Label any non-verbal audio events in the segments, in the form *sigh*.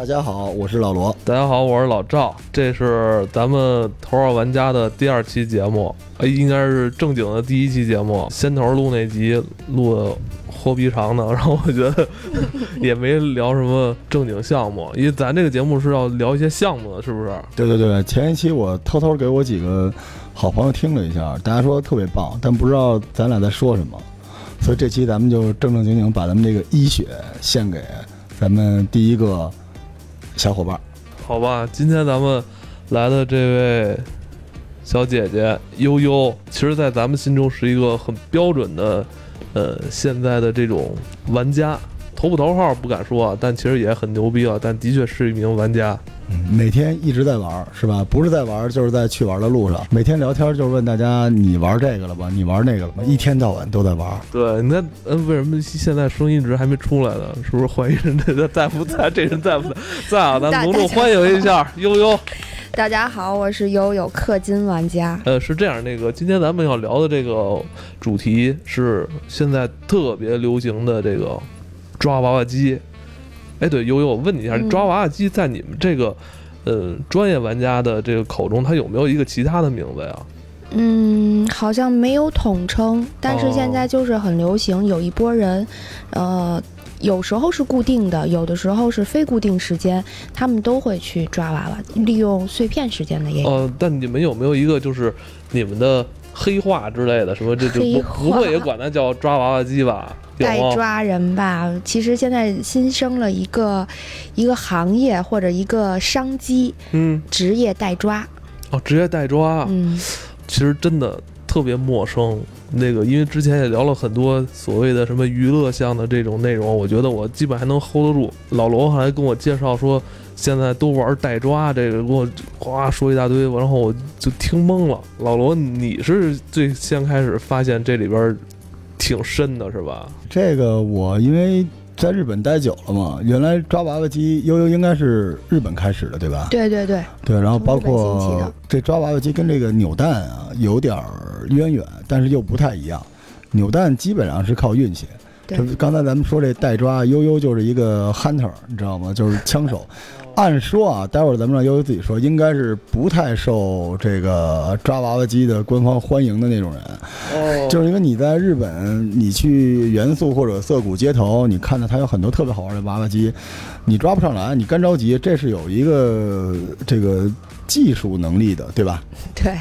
大家好，我是老罗。大家好，我是老赵。这是咱们头号玩家的第二期节目，呃，应该是正经的第一期节目。先头录那集录的豁逼长的，*laughs* 然后我觉得也没聊什么正经项目，因为咱这个节目是要聊一些项目的，是不是？对对对，前一期我偷偷给我几个好朋友听了一下，大家说特别棒，但不知道咱俩在说什么，所以这期咱们就正正经经把咱们这个医学献给咱们第一个。小伙伴，好吧，今天咱们来的这位小姐姐悠悠，其实，在咱们心中是一个很标准的，呃，现在的这种玩家，头不头号不敢说，但其实也很牛逼啊，但的确是一名玩家。每天一直在玩，是吧？不是在玩，就是在去玩的路上。每天聊天就是问大家：你玩这个了吧？你玩那个了吧？一天到晚都在玩。对，那嗯，为什么现在声音值还没出来呢？是不是怀疑人这在不在？这人在不在？在啊，咱隆重欢迎一下悠悠。大家好，我是悠悠氪金玩家。呃，是这样，那个今天咱们要聊的这个主题是现在特别流行的这个抓娃娃机。哎，对，悠悠，我问你一下，抓娃娃机在你们这个，呃，专业玩家的这个口中，它有没有一个其他的名字呀？嗯，好像没有统称，但是现在就是很流行，有一波人，呃，有时候是固定的，有的时候是非固定时间，他们都会去抓娃娃，利用碎片时间的也有。呃，但你们有没有一个就是你们的黑话之类的，什么这就不不会也管它叫抓娃娃机吧？代抓人吧，其实现在新生了一个一个行业或者一个商机，嗯，职业代抓。哦，职业代抓，嗯，其实真的特别陌生。那个，因为之前也聊了很多所谓的什么娱乐项的这种内容，我觉得我基本还能 hold 得住。老罗还跟我介绍说，现在都玩代抓，这个给我哗说一大堆，然后我就听懵了。老罗，你是最先开始发现这里边。挺深的是吧？这个我因为在日本待久了嘛，原来抓娃娃机悠悠应该是日本开始的，对吧？对对对对，然后包括这抓娃娃机跟这个扭蛋啊有点渊源，但是又不太一样。扭蛋基本上是靠运气。对，刚才咱们说这代抓悠悠就是一个 hunter，你知道吗？就是枪手。按说啊，待会儿咱们让悠悠自己说，应该是不太受这个抓娃娃机的官方欢迎的那种人。哦，就是因为你在日本，你去元素或者涩谷街头，你看到它有很多特别好玩的娃娃机，你抓不上来，你干着急，这是有一个这个技术能力的，对吧？对，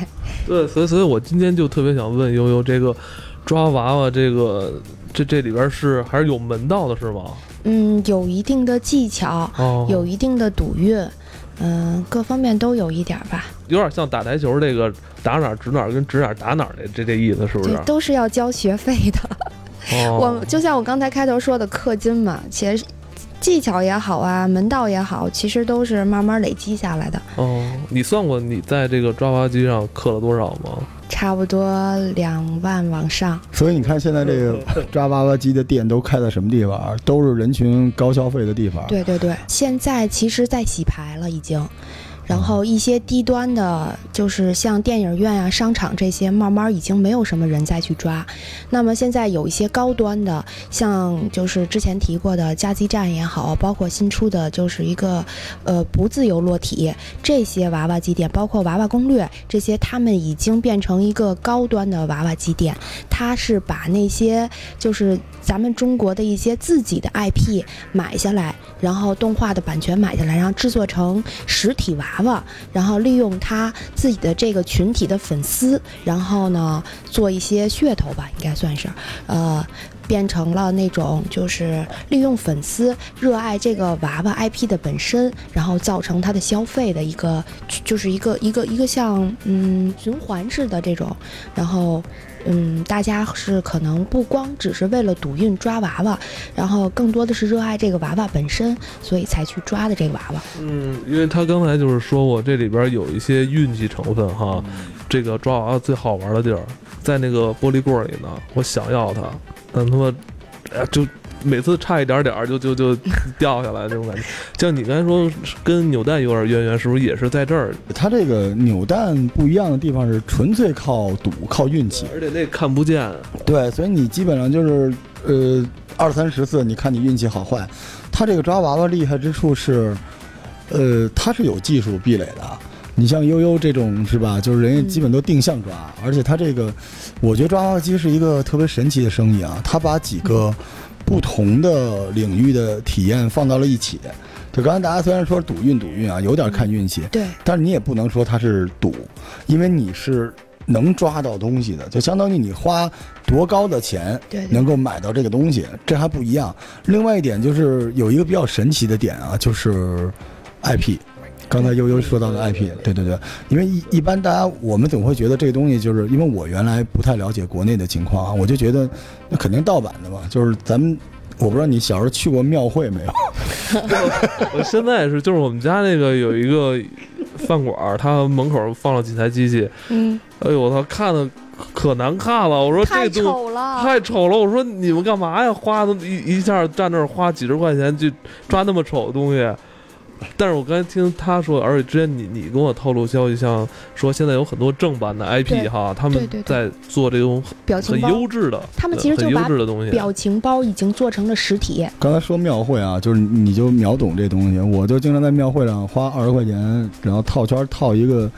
对，所以所以我今天就特别想问悠悠，这个抓娃娃这个这这里边是还是有门道的，是吗？嗯，有一定的技巧，有一定的赌运，嗯，各方面都有一点吧。有点像打台球，这个打哪指哪，跟指哪打哪的这这意思是不是？都是要交学费的。*laughs* 我就像我刚才开头说的氪金嘛，其实技巧也好啊，门道也好，其实都是慢慢累积下来的。哦，你算过你在这个抓娃娃机上氪了多少吗？差不多两万往上，所以你看现在这个 *laughs* 抓娃娃机的店都开在什么地方？都是人群高消费的地方。对对对，现在其实在洗牌了已经。然后一些低端的，就是像电影院啊、商场这些，慢慢已经没有什么人再去抓。那么现在有一些高端的，像就是之前提过的加基站也好，包括新出的就是一个呃不自由落体这些娃娃机店，包括娃娃攻略这些，他们已经变成一个高端的娃娃机店。它是把那些就是咱们中国的一些自己的 IP 买下来，然后动画的版权买下来，然后制作成实体娃。娃娃，然后利用他自己的这个群体的粉丝，然后呢做一些噱头吧，应该算是，呃，变成了那种就是利用粉丝热爱这个娃娃 IP 的本身，然后造成他的消费的一个，就是一个一个一个像嗯循环式的这种，然后。嗯，大家是可能不光只是为了赌运抓娃娃，然后更多的是热爱这个娃娃本身，所以才去抓的这个娃娃。嗯，因为他刚才就是说我，这里边有一些运气成分哈。这个抓娃娃最好玩的地儿，在那个玻璃柜里呢。我想要它，但他妈，哎呀就。每次差一点点儿就就就掉下来这种感觉，*laughs* 像你刚才说跟扭蛋有点渊源，是不是也是在这儿？它这个扭蛋不一样的地方是纯粹靠赌、靠运气，而且那看不见。对，所以你基本上就是呃二三十次，你看你运气好坏。它这个抓娃娃厉害之处是，呃，它是有技术壁垒的。你像悠悠这种是吧？就是人家基本都定向抓，而且它这个，我觉得抓娃娃机是一个特别神奇的生意啊。它把几个不同的领域的体验放到了一起。就刚才大家虽然说赌运赌运啊，有点看运气，对，但是你也不能说它是赌，因为你是能抓到东西的，就相当于你花多高的钱对对能够买到这个东西，这还不一样。另外一点就是有一个比较神奇的点啊，就是 IP。刚才悠悠说到的 IP，对对对，因为一一般大家我们总会觉得这个东西，就是因为我原来不太了解国内的情况啊，我就觉得那肯定盗版的嘛，就是咱们我不知道你小时候去过庙会没有？*laughs* 我现在也是，就是我们家那个有一个饭馆儿，它门口放了几台机器，嗯，哎呦我操，看的可难看了。我说太这东丑了，太丑了。我说你们干嘛呀？花的一一下站那儿花几十块钱去抓那么丑的东西。但是我刚才听他说，而且之前你你跟我透露消息，像说现在有很多正版的 IP 哈，他们在做这种很表情包，优质的，他们其实就优把质的东西。表情包已经做成了实体，刚才说庙会啊，就是你就秒懂这东西，我就经常在庙会上花二十块钱，然后套圈套一个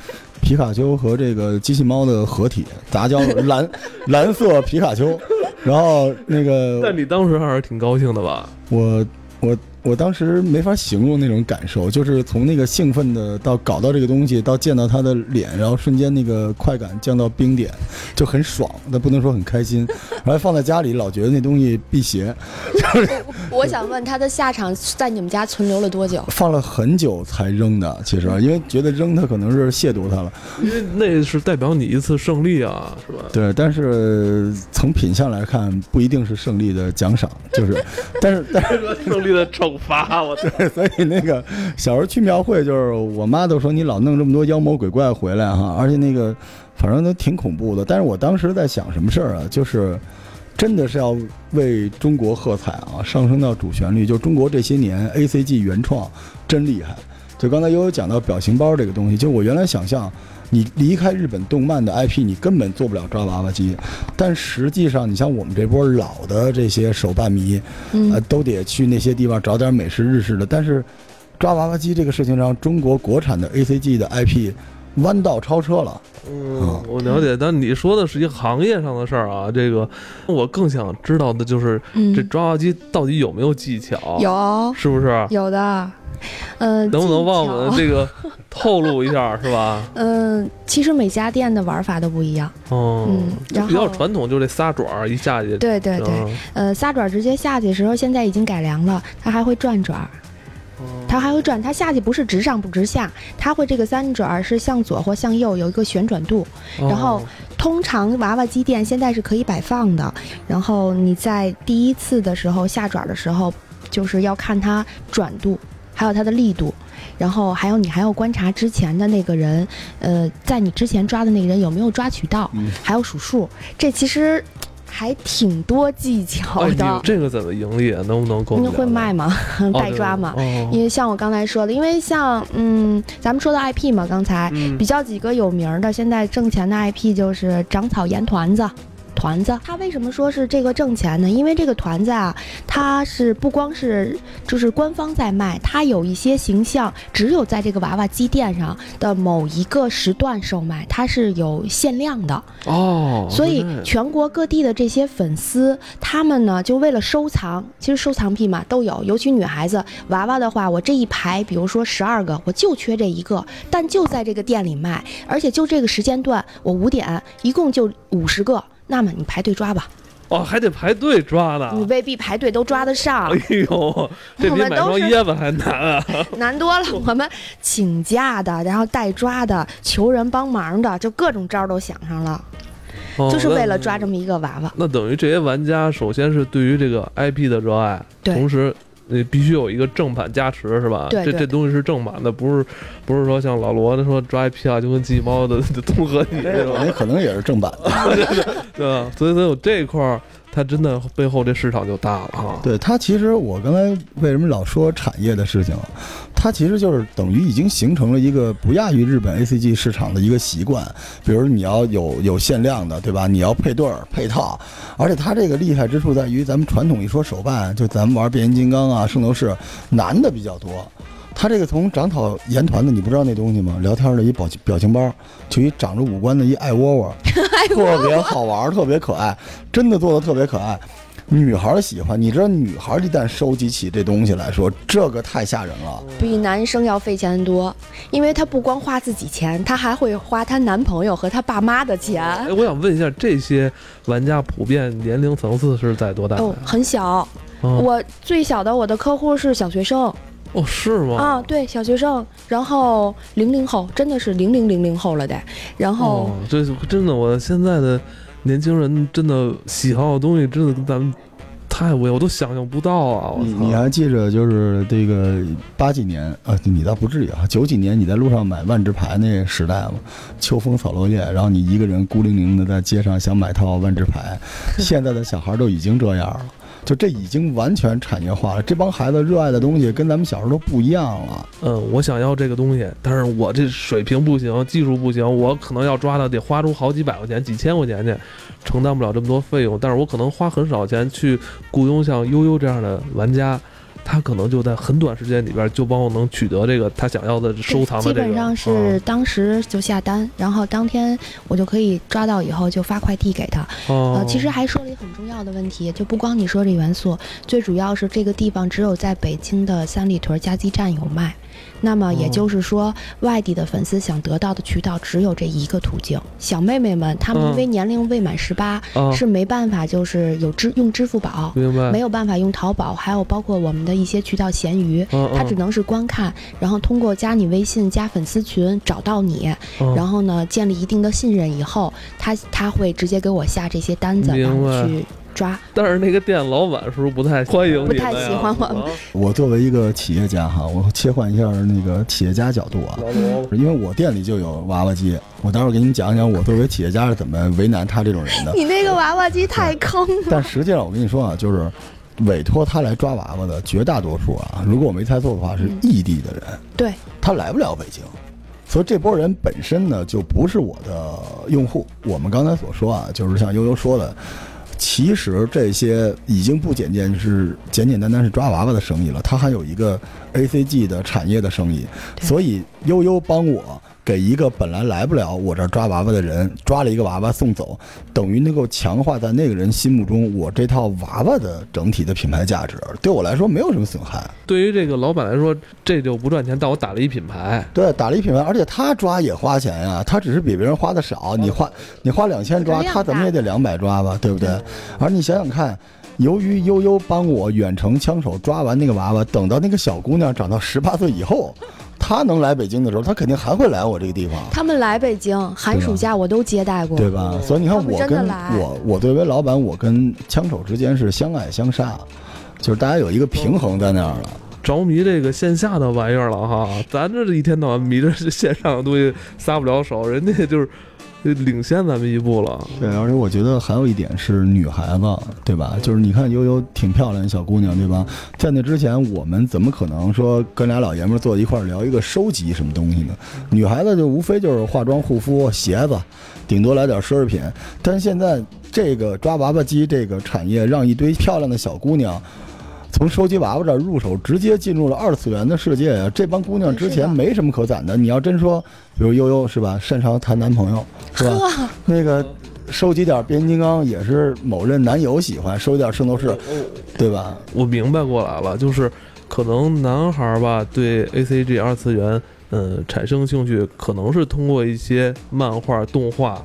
皮卡丘和这个机器猫的合体，杂交蓝 *laughs* 蓝色皮卡丘，然后那个但你当时还是挺高兴的吧？我我我当时没法形容那种感受，就是从那个兴奋的到搞到这个东西，到见到他的脸，然后瞬间那个快感降到冰点，就很爽，但不能说很开心。然后放在家里，老觉得那东西辟邪，就是我想问他的下场在你们家存留了多久？放了很久才扔的。其实因为觉得扔它可能是亵渎它了，因为那是代表你一次胜利啊，是吧？对。但是从品相来看，不一定是胜利的奖赏，就是，但是但是 *laughs* 胜利的惩罚，*laughs* 我对，所以那个小时候去庙会，就是我妈都说你老弄这么多妖魔鬼怪回来哈，而且那个反正都挺恐怖的。但是我当时在想什么事儿啊，就是真的是要为中国喝彩啊，上升到主旋律。就中国这些年 A C G 原创真厉害。就刚才悠悠讲到表情包这个东西，就我原来想象。你离开日本动漫的 IP，你根本做不了抓娃娃机，但实际上，你像我们这波老的这些手办迷，嗯呃，都得去那些地方找点美式、日式的。但是，抓娃娃机这个事情上，中国国产的 ACG 的 IP 弯道超车了。嗯，我了解，但你说的是一个行业上的事儿啊。这个我更想知道的就是，嗯这抓娃娃机到底有没有技巧？，有是不是？有的，呃，能不能帮我们这个透露一下，*laughs* 是吧？嗯，其实每家店的玩法都不一样。哦，嗯然比较传统，就这仨爪儿一下去。对对对，嗯呃，仨爪直接下去的时候，现在已经改良了，它还会转爪儿，它还会转，它下去不是直上不直下，它会这个三转是向左或向右有一个旋转度。然后哦通常娃娃机店现在是可以摆放的，然后你在第一次的时候下爪的时候，就是要看它转度，还有它的力度，然后还有你还要观察之前的那个人，呃，在你之前抓的那个人有没有抓取到，嗯还有数数，这其实还挺多技巧的。这个怎么盈利啊？能不能给我你会卖吗？哦 *laughs* 代抓吗？哦因为像我刚才说的，因为像嗯，咱们说的 IP 嘛，刚才嗯比较几个有名的，现在挣钱的 IP 就是长草盐团子。团子，他为什么说是这个挣钱呢？因为这个团子啊，它是不光是就是官方在卖，它有一些形象只有在这个娃娃机店上的某一个时段售卖，它是有限量的。哦，所以全国各地的这些粉丝，他们呢就为了收藏，其实收藏癖嘛都有，尤其女孩子娃娃的话，我这一排，比如说十二个，我就缺这一个，但就在这个店里卖，而且就这个时间段，我五点一共就五十个，那么你排队抓吧，哦，还得排队抓呢。你未必排队都抓得上哎，呦，这比买双椰子还难啊！*laughs* 难多了。*laughs* 我们请假的，然后代抓的，求人帮忙的，就各种招儿都想上了，就是为了抓这么一个娃娃。哦那等于这些玩家，首先是对于这个 IP 的热爱，对同时你必须有一个正版加持，是吧？对对这这东西是正版的，不是不是说像老罗他说抓 IP 啊，就跟机器猫的的综合体那种，那可能也是正版的。*laughs* 对吧？所以所以我这一块儿，它真的背后这市场就大了哈。对它，其实我刚才为什么老说产业的事情？它其实就是等于已经形成了一个不亚于日本 A C G 市场的一个习惯。比如你要有有限量的，对吧？你要配对儿配套，而且它这个厉害之处在于，咱们传统一说手办，就咱们玩变形金刚啊、圣斗士，男的比较多。它这个从长草言团的，你不知道那东西吗？聊天的一表情表情包，就一长着五官的一爱窝窝，*laughs* 特别好玩，特别可爱，真的做的特别可爱。女孩儿喜欢，你知道，女孩儿一旦收集起这东西来说，这个太吓人了。比男生要费钱多，因为她不光花自己钱，她还会花她男朋友和她爸妈的钱。哎，我想问一下，这些玩家普遍年龄层次是在多大？哦，很小。哦我最小的我的客户是小学生哦，是吗？啊，对，小学生，然后零零后，真的是零零零零后了得，然后、哦，这真的，我现在的年轻人真的喜好的东西，真的跟咱们太我，我都想象不到啊！我操！你你还记着就是这个八几年啊？你倒不至于啊，九几年你在路上买万智牌那时代嘛，秋风扫落叶，然后你一个人孤零零的在街上想买套万智牌，*laughs* 现在的小孩都已经这样了。就这已经完全产业化了，这帮孩子热爱的东西跟咱们小时候都不一样了。嗯，我想要这个东西，但是我这水平不行，技术不行，我可能要抓的得花出好几百块钱、几千块钱去，承担不了这么多费用。但是我可能花很少钱去雇佣像悠悠这样的玩家，他可能就在很短时间里边就帮我能取得这个他想要的收藏的这个。基本上是啊当时就下单，然后当天我就可以抓到以后就发快递给他。哦呃，其实还说了一个很重要的问题，就不光你说这元素，最主要是这个地方只有在北京的三里屯加基站有卖。那么也哦就是说，外地的粉丝想得到的渠道只有这一个途径。小妹妹们，她们因为年龄未满十八、啊，是没办法，就是有支用支付宝，没有办法用淘宝，还有包括我们的一些渠道闲鱼，嗯他只能是观看，然后通过加你微信、加粉丝群找到你，嗯。然后呢建立一定的信任以后，他他会直接给我下这些单子，然后去抓。但是那个店老板是不是不太欢迎你不太喜欢我们啊我作为一个企业家哈，我切换一下那个企业家角度啊，因为我店里就有娃娃机，我待会儿给你们讲讲我作为企业家是怎么为难他这种人的。*laughs* 你那个娃娃机太坑了，但实际上，我跟你说啊，就是委托他来抓娃娃的绝大多数啊，如果我没猜错的话，是嗯异地的人，对，他来不了北京，所以这波人本身呢就不是我的用户。我们刚才所说啊，就是像悠悠说的。其实这些已经不简简是简简单单是抓娃娃的生意了，它还有一个 A C G 的产业的生意，所以悠悠帮我给一个本来来不了我这儿抓娃娃的人抓了一个娃娃送走，等于能够强化在那个人心目中我这套娃娃的整体的品牌价值，对我来说没有什么损害。对于这个老板来说，这就不赚钱，但我打了一品牌。对，打了一品牌，而且他抓也花钱呀，他只是比别人花的少。你花你花两千抓，他怎么也得两百抓吧，对不对？而你想想看，由于悠悠帮我远程枪手抓完那个娃娃，等到那个小姑娘长到十八岁以后，她能来北京的时候，她肯定还会来我这个地方。他们来北京寒暑假我都接待过，对吧？所以你看，我跟我我作为老板，我跟枪手之间是相爱相杀，就是大家有一个平衡在那儿了。着迷这个线下的玩意儿了哈，咱这一天到晚迷着线上的东西撒不了手，人家就是领先咱们一步了。对，而且我觉得还有一点是女孩子，对吧？就是你看悠悠挺漂亮的小姑娘，对吧？在那之前，我们怎么可能说跟俩老爷们儿坐一块聊一个收集什么东西呢？女孩子就无非就是化妆、护肤、鞋子，顶多来点奢侈品。但是现在这个抓娃娃机这个产业，让一堆漂亮的小姑娘。从收集娃娃这儿入手，直接进入了二次元的世界啊！这帮姑娘之前没什么可攒的。你要真说，比如悠悠是吧，擅长谈男朋友，是吧？那个收集点变形金刚也是某任男友喜欢，收集点圣斗士，对吧？我明白过来了，就是可能男孩儿吧对 A C G 二次元，嗯，产生兴趣，可能是通过一些漫画、动画。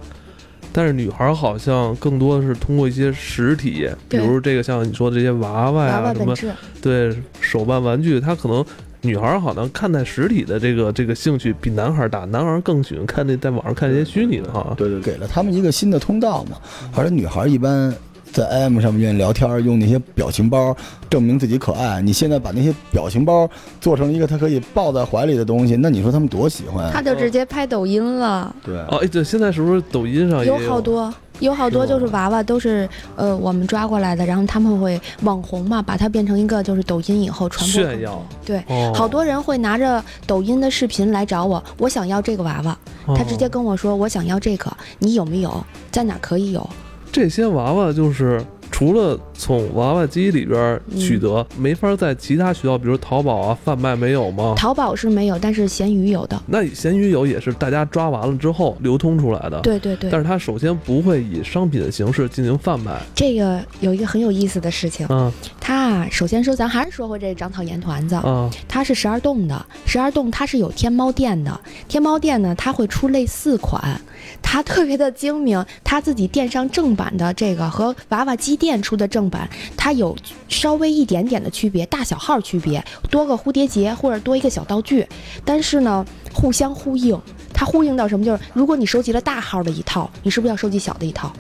但是女孩儿好像更多的是通过一些实体，比如这个像你说的这些娃娃呀、什么对手办玩具，她可能女孩儿好像看待实体的这个这个兴趣比男孩儿大，男孩儿更喜欢看那在网上看那些虚拟的哈。对对，给了他们一个新的通道嘛。而且女孩一般在 IM 上面愿意聊天，用那些表情包证明自己可爱。你现在把那些表情包做成一个他可以抱在怀里的东西，那你说他们多喜欢啊？他就直接拍抖音了，对。哦，哎，对，现在是不是抖音上也有好多有好多就是娃娃都是呃我们抓过来的，然后他们会网红嘛，把它变成一个就是抖音以后传播炫耀。对，哦，好多人会拿着抖音的视频来找我，我想要这个娃娃，他直接哦跟我说我想要这个，你有没有？在哪可以有？这些娃娃就是除了从娃娃机里边取得，没法在其他渠道，比如淘宝啊贩卖，没有吗？淘宝是没有，但是闲鱼有的。那闲鱼有也是大家抓完了之后流通出来的，对对对。但，是它首先不会以商品的形式进行贩卖，这个有一个很有意思的事情，嗯。它啊，首先说咱还是说回这长草盐团子，嗯。它是十二洞的，十二洞它是有天猫店的，天猫店呢它会出类似款，它特别的精明，它自己电商正版的这个和娃娃机店出的正版，它有稍微一点点的区别，大小号区别，多个蝴蝶结或者多一个小道具，但是呢互相呼应，它呼应到什么？就是如果你收集了大号的一套，你是不是要收集小的一套？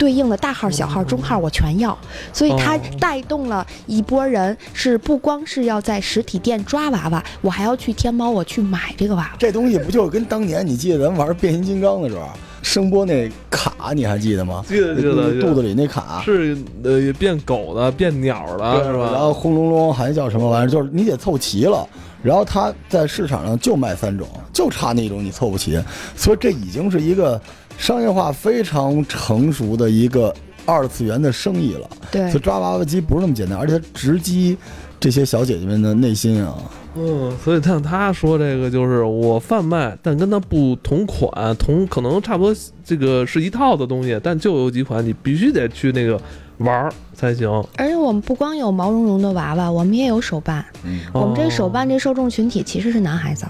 对应的大号、小号、中号我全要，所以它哦带动了一波人，是不光是要在实体店抓娃娃，我还要去天猫我去买这个娃娃。这东西不就跟当年你记得咱玩变形金刚的时候，声波那卡你还记得吗？记得记得肚子里那卡。是呃变狗的，变鸟的，是吧？然后轰隆隆还叫什么玩意儿？就是你得凑齐了。然后它在市场上就卖三种，就差那种你凑不齐，所以这已经是一个商业化非常成熟的一个二次元的生意了。对所以抓娃娃机不是那么简单，而且它直击这些小姐姐们的内心啊。嗯，所以像他说这个就是我贩卖，但跟它不同款，同可能差不多这个是一套的东西，但就有几款你必须得去那个玩儿才行。而且我们不光有毛茸茸的娃娃，我们也有手办。嗯，我们这手哦办这受众群体其实是男孩子，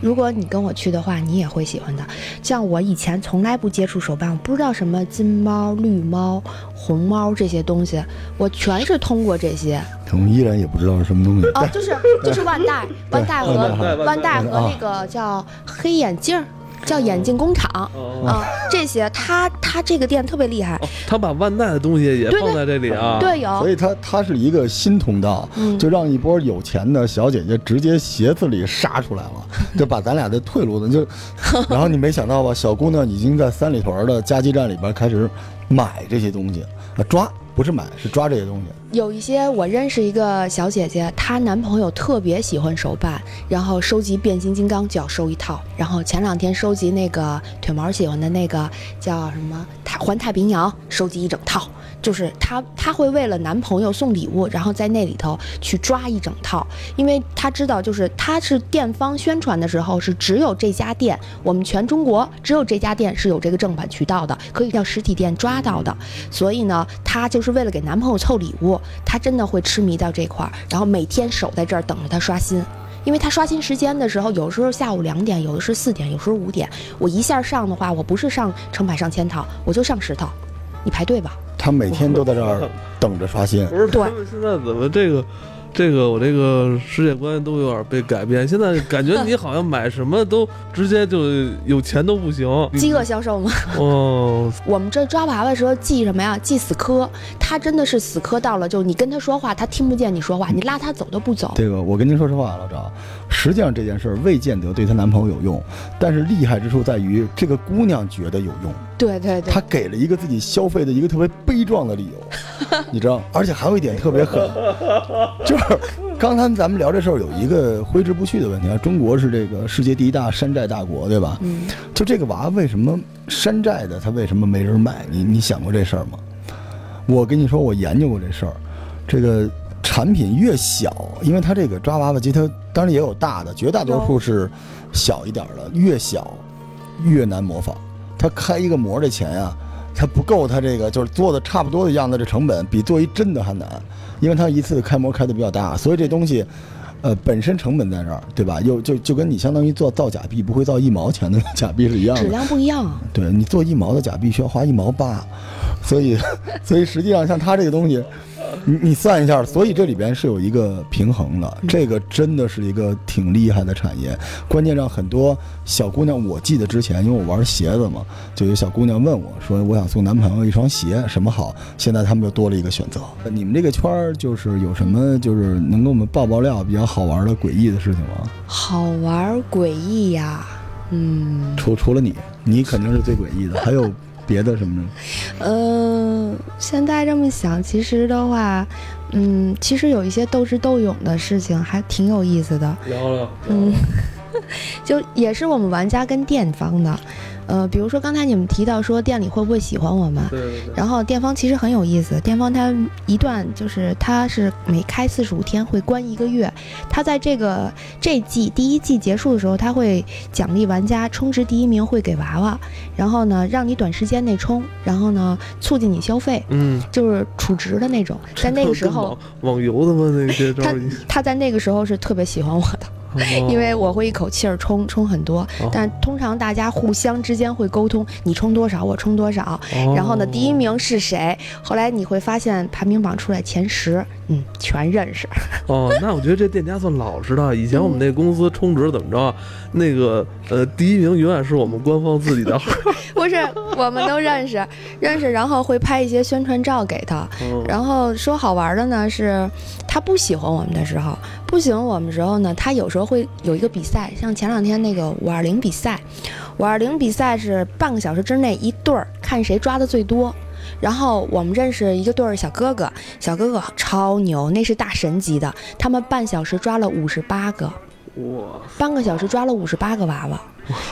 如果你跟我去的话，你也会喜欢的。像我以前从来不接触手办，我不知道什么金猫、绿猫、红猫这些东西，我全是通过这些我们依然也不知道是什么东西。哦，就是就是 *laughs* 万代、万代和万代和啊那个叫黑眼镜儿，叫眼镜工厂。哦。啊，这些他他这个店特别厉害，哦，他把万代的东西也放在这里啊。对，有。所以他他是一个新通道，嗯。就让一波有钱的小姐姐直接鞋子里杀出来了，*laughs* 就把咱俩的退路呢就，然后你没想到吧，小姑娘已经在三里屯的加鸡站里边开始买这些东西，啊抓不是买是抓这些东西，有一些我认识一个小姐姐，她男朋友特别喜欢手办，然后收集变形金刚就要收一套，然后前两天收集那个腿毛喜欢的那个叫什么太环太平洋，收集一整套。就是她，她会为了男朋友送礼物，然后在那里头去抓一整套，因为她知道，就是她是店方宣传的时候是只有这家店，我们全中国只有这家店是有这个正版渠道的，可以到实体店抓到的。所以呢，她就是为了给男朋友凑礼物，她真的会痴迷到这块儿，然后每天守在这儿等着他刷新。因为他刷新时间的时候，有时候下午两点，有的是四点，有时候五点。我一下上的话，我不是上成百上千套，我就上十套，你排队吧。他每天都在这儿等着刷新。不是对他们现在怎么这个？这个我这个世界观都有点被改变，现在感觉你好像买什么都直接就有钱都不行。饥饿销售吗？哦，*laughs* 我们这抓娃娃的时候记什么呀？记死磕。他真的是死磕到了，就你跟他说话，他听不见你说话，你拉他走都不走。这个我跟您说实话，老赵，实际上这件事儿未见得对她男朋友有用，但是厉害之处在于这个姑娘觉得有用，对对对她，给了一个自己消费的一个特别悲壮的理由，*laughs* 你知道？而且还有一点特别狠，就是刚才咱们聊这事儿有一个挥之不去的问题啊，中国是这个世界第一大山寨大国，对吧？嗯，就这个娃为什么山寨的，他为什么没人卖？你你想过这事儿吗？我跟你说，我研究过这事儿。这个产品越小，因为它这个抓娃娃机，它当然也有大的，绝大多数是小一点儿的，越小越难模仿。它开一个模的钱呀、它不够它这个就是做的差不多的样子，这成本比做一真的还难，因为它一次开模开的比较大，所以这东西。呃，本身成本在这儿，对吧？又就就跟你相当于做造假币不会造一毛钱的假币是一样的质，量不一样。对你做一毛的假币需要花一毛八，所以 *laughs* 所以实际上像它这个东西，你你算一下，所以这里边是有一个平衡的，这个真的是一个挺厉害的产业。关键让很多小姑娘，我记得之前因为我玩鞋子嘛，就有小姑娘问我说，我想送男朋友一双鞋，什么好？现在他们又多了一个选择。你们这个圈儿就是有什么就是能给我们爆爆料比较好玩的诡异的事情吗？好玩诡异呀，嗯，除除了你，你肯定是最诡异的，还有别的什么的？嗯，现在这么想，其实的话，嗯，其实有一些斗智斗勇的事情还挺有意思的。聊聊。嗯，*laughs* 就也是我们玩家跟店方的。呃，比如说刚才你们提到说店里会不会喜欢我们？对对对。然后店方其实很有意思，店方他一段就是他是每开四十五天会关一个月，他在这个这季第一季结束的时候，他会奖励玩家充值第一名会给娃娃，然后呢让你短时间内充，然后呢促进你消费，嗯，就是储值的那种。在那个时候，网游的吗？那些他他在那个时候是特别喜欢我的。因为我会一口气儿充充很多，但通常大家互相之间会沟通，你充多少我充多少，然后呢第一名是谁？后来你会发现排名榜出来前十，嗯，全认识。哦，那我觉得这店家算老实的。以前我们那公司充值怎么着？那个呃，第一名永远是我们官方自己的号。*laughs* 不是，我们都认识，认识，然后会拍一些宣传照给他。然后说好玩的呢是，他不喜欢我们的时候，不喜欢我们时候呢，他有时候会有一个比赛，像前两天那个五二零比赛，五二零比赛是半个小时之内一对儿看谁抓的最多。然后我们认识一个对儿小哥哥，小哥哥超牛，那是大神级的，他们半小时抓了五十八个。哇！半个小时抓了五十八个娃娃，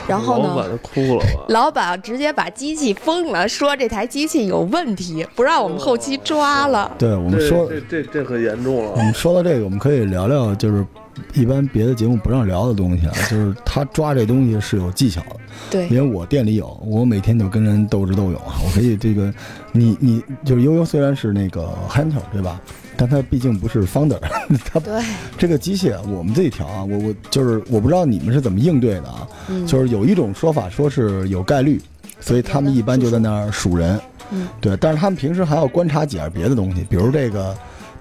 然后呢？老板哭了吧？老板直接把机器封了，说这台机器有问题，不让我们后期抓了。对我们说，这这这很严重了。我们说到这个，我们可以聊聊，就是一般别的节目不让聊的东西啊，*laughs* 就是他抓这东西是有技巧的。对，因为我店里有，我每天就跟人斗智斗勇啊。我可以这个，你你就是悠悠虽然是那个 hunter 对吧？但它毕竟不是 founder，*laughs* 它对这个机械我们自己调啊。我我就是我不知道你们是怎么应对的啊。就是有一种说法说是有概率，所以他们一般就在那儿数人。嗯，对。但是他们平时还要观察几样别的东西，比如这个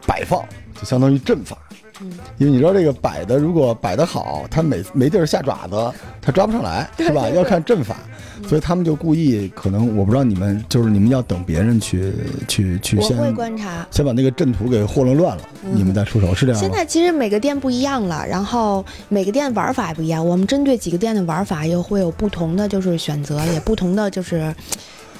摆放，就相当于阵法。嗯，因为你知道这个摆的，如果摆的好，它没没地儿下爪子，它抓不上来，是吧？要看阵法，所以他们就故意可能，我不知道你们就是你们要等别人去去去先会观察，先把那个阵图给霍乱乱了，你们再出手，是这样现在其实每个店不一样了，然后每个店玩法也不一样，我们针对几个店的玩法又会有不同的就是选择，也不同的就是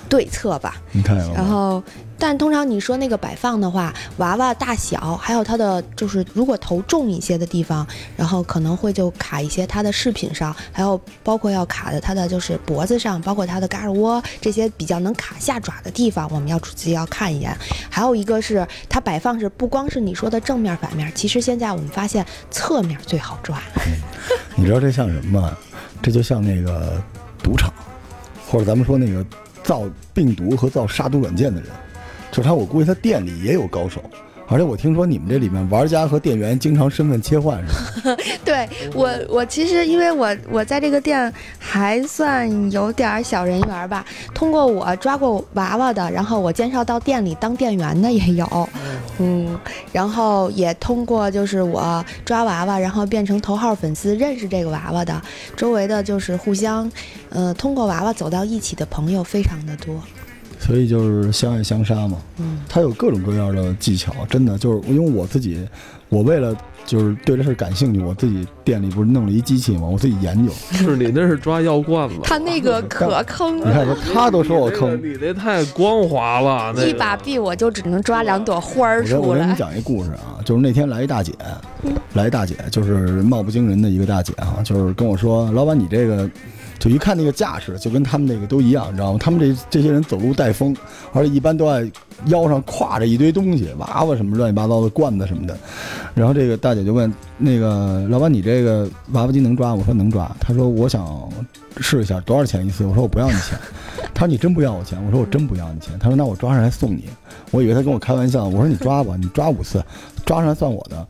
对策吧。你看，然后。但通常你说那个摆放的话，娃娃大小，还有它的就是如果头重一些的地方，然后可能会就卡一些它的饰品上，还有包括要卡的它的就是脖子上，包括它的嘎吱窝这些比较能卡下爪的地方，我们要仔细要看一眼。还有一个是它摆放是不光是你说的正面反面，其实现在我们发现侧面最好抓。你知道这像什么吗？这就像那个赌场，或者咱们说那个造病毒和造杀毒软件的人。就是他，我估计他店里也有高手，而且我听说你们这里面玩家和店员经常身份切换，是吧？*laughs* 对我，我其实因为我我在这个店还算有点小人缘吧，通过我抓过娃娃的，然后我介绍到店里当店员的也有，*laughs* 嗯，然后也通过就是我抓娃娃，然后变成头号粉丝认识这个娃娃的，周围的就是互相，呃，通过娃娃走到一起的朋友非常的多。所以就是相爱相杀嘛，嗯，他有各种各样的技巧，真的就是因为我自己，我为了就是对这事感兴趣，我自己店里不是弄了一机器嘛？我自己研究。*laughs* 是你那是抓药罐子？他那个可坑了。你看他都说我坑，你那太光滑了。一把币我就只能抓两朵花儿出来。我给你讲一故事啊，就是那天来一大姐，来一大姐就是貌不惊人的一个大姐哈，就是跟我说，老板你这个。就一看那个架势，就跟他们那个都一样，你知道吗？他们这这些人走路带风，而且一般都爱腰上挎着一堆东西，娃娃什么乱七八糟的罐子什么的。然后这个大姐就问那个老板：“你这个娃娃机能抓？”我说：“能抓。”他说：“我想试一下，多少钱一次？”我说：“我不要你钱。”他说：“你真不要我钱？”我说：“我真不要你钱。”他说：“那我抓上来送你。”我以为他跟我开玩笑，我说：“你抓吧，你抓五次，抓上来算我的。”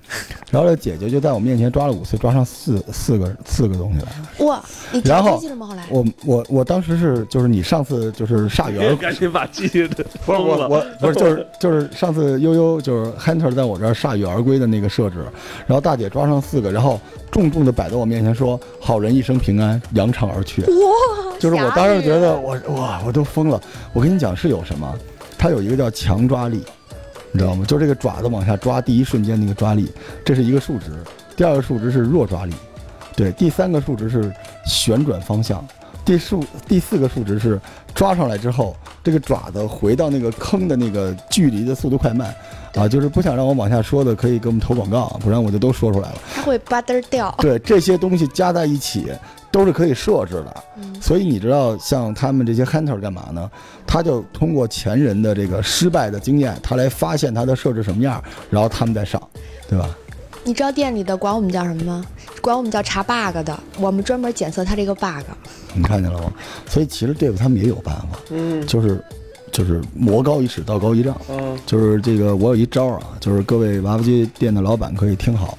然后这姐姐就在我面前抓了五次，抓上四四个四个东西来。哇！你然后后来我我我当时是就是你上次就是铩羽而赶紧把机器不是我我不是就是就是上次悠悠就是 Hunter 在我这儿铩羽而归的那个设置，然后大姐抓上四个，然后重重的摆在我面前说：“好人一生平安，扬长而去。”哇！就是我当时觉得我哇我都疯了。我跟你讲是有什么？它有一个叫强抓力。你知道吗？就这个爪子往下抓，第一瞬间那个抓力，这是一个数值。第二个数值是弱抓力，对。第三个数值是旋转方向，第数第四个数值是抓上来之后，这个爪子回到那个坑的那个距离的速度快慢，啊，就是不想让我往下说的，可以给我们投广告，不然我就都说出来了。它会吧嘚儿掉。*laughs* 对，这些东西加在一起都是可以设置的。嗯所以你知道，像他们这些 hunter 干嘛呢？他就通过前人的这个失败的经验，他来发现他的设置什么样，然后他们再上，对吧？你知道店里的管我们叫什么吗？管我们叫查 bug 的，我们专门检测他这个 bug。你看见了吗？所以其实对付他们也有办法，嗯就是就是魔高一尺，道高一丈。嗯就是这个，我有一招啊，就是各位娃娃机店的老板可以听好，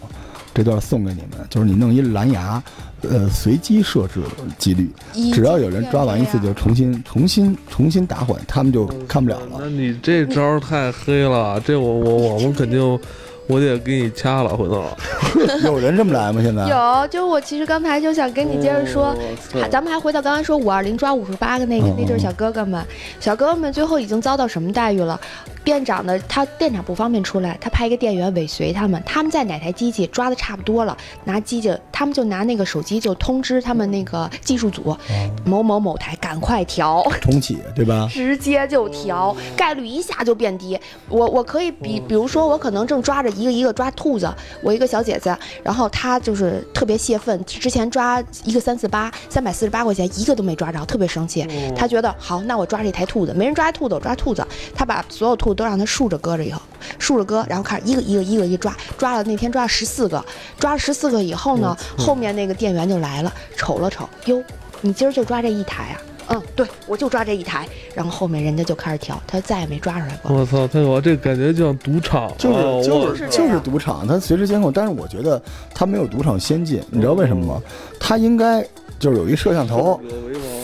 这段送给你们，就是你弄一蓝牙，呃，随机设置几率，只要有人抓完一次就重新重新重新打混，他们就看不了了那了。你这招太黑了，这我我我们肯定我得给你掐了，回头。*laughs* 有人这么来吗？现在？有，就是我其实刚才就想跟你接着说，哦咱们还回到刚才说五二零抓五十八个那个嗯那对小哥哥们，小哥哥们最后已经遭到什么待遇了？店长的他店长不方便出来，他派一个店员尾随他们，他们在哪台机器抓的差不多了，拿机器，他们就拿那个手机就通知他们那个技术组，某某某台赶快调。*laughs* 重启对吧？*laughs* 直接就调，概率一下就变低。我我可以比，比如说我可能正抓着一个一个抓兔子，我一个小姐姐，然后她就是特别泄愤，之前抓一个三四八，三百四十八块钱一个都没抓着，特别生气。她觉得好，那我抓这台兔子，没人抓兔子，我抓兔子。她把所有兔子都让她竖着搁着以后，竖着搁，然后开始一个一个一个一抓，抓了那天抓了十四个，抓了十四个以后呢，后面那个店员就来了，瞅了瞅，哟，你今儿就抓这一台啊？嗯，对，我就抓这一台，然后后面人家就开始调，他再也没抓出来过。我操，太可怕！这感觉就像赌场，就是就是就是赌场，他随时监控，但是我觉得他没有赌场先进，你知道为什么吗？他应该就是有一摄像头，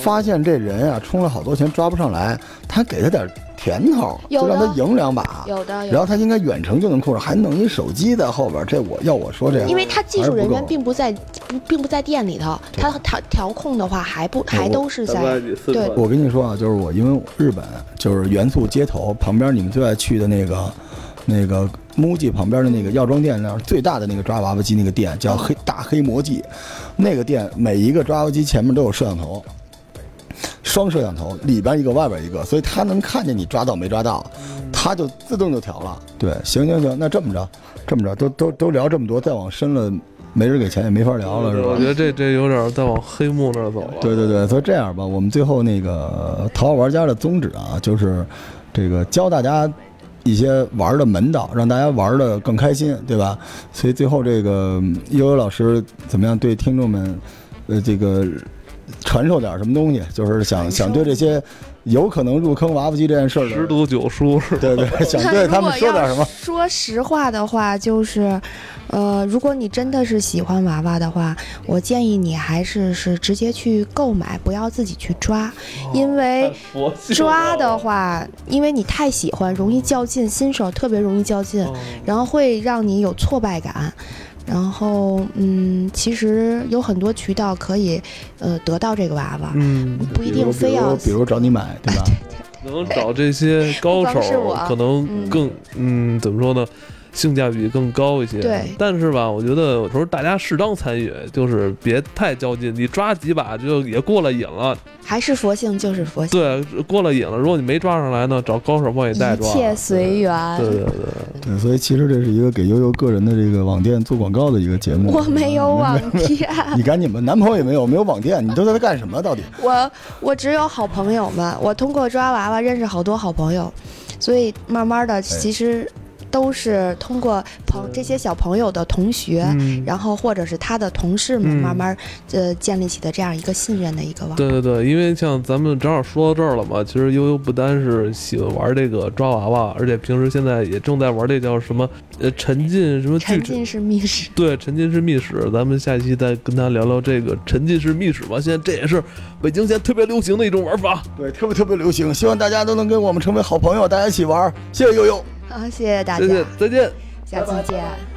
发现这人啊充了好多钱抓不上来，他给他点甜头，就让他赢两把。有的有然后他应该远程就能控制，还弄一手机在后边。这我要我说这个，因为他技术人员并不在，不并不在店里头，他调调控的话还不还都是在对我跟你说啊，就是我因为日本就是元素街头旁边你们最爱去的那个那个 MUJI 旁边的那个药妆店那儿最大的那个抓娃娃机那个店叫黑大黑魔记，那个店每一个抓娃娃机前面都有摄像头。双摄像头，里边一个，外边一个，所以他能看见你抓到没抓到，他就自动就调了。对，行行行，那这么着，这么着，都都都聊这么多，再往深了，没人给钱也没法聊了，是吧？我觉得这这有点在往黑幕那儿走了。对对对，所以这样吧，我们最后那个淘宝玩家的宗旨啊，就是这个教大家一些玩的门道，让大家玩的更开心，对吧？所以最后这个嗯悠悠老师怎么样对听众们，呃，这个传授点什么东西？就是想想对这些有可能入坑娃娃机这件事儿，十赌九输是吧？对对，*laughs* 想对他们说点什么？说实话的话，就是，呃，如果你真的是喜欢娃娃的话，我建议你还是是直接去购买，不要自己去抓，因为抓的话，因为你太喜欢，容易较劲，新手特别容易较劲，哦然后会让你有挫败感。然后，嗯，其实有很多渠道可以，呃，得到这个娃娃，嗯，不一定非要比如比如找你买，对吧？*laughs* 能找这些高手是我，可能嗯更嗯怎么说呢？性价比更高一些，对但是吧，我觉得有时候大家适当参与，就是别太较劲。你抓几把就也过了瘾了，还是佛性就是佛性，对，过了瘾了。如果你没抓上来呢，找高手帮你带抓。一切随缘。对对对，对，所以其实这是一个给悠悠个人的这个网店做广告的一个节目。我没有网店，你赶紧吧，男朋友也没有，没有网店，你都在这干什么？到底？*laughs* 我我只有好朋友们，我通过抓娃娃认识好多好朋友，所以慢慢的其实都是通过朋这些小朋友的同学，嗯，然后或者是他的同事们，嗯慢慢呃建立起的这样一个信任的一个网。对对对，因为像咱们正好说到这儿了嘛，其实悠悠不单是喜欢玩这个抓娃娃，而且平时现在也正在玩这叫什么呃沉浸什么沉浸式密室，对，沉浸式密室，咱们下期再跟他聊聊这个沉浸式密室吧。现在这也是北京现在特别流行的一种玩法。对，特别特别流行，希望大家都能跟我们成为好朋友，大家一起玩。谢谢悠悠。好，谢谢大谢谢家，，再见。下期见。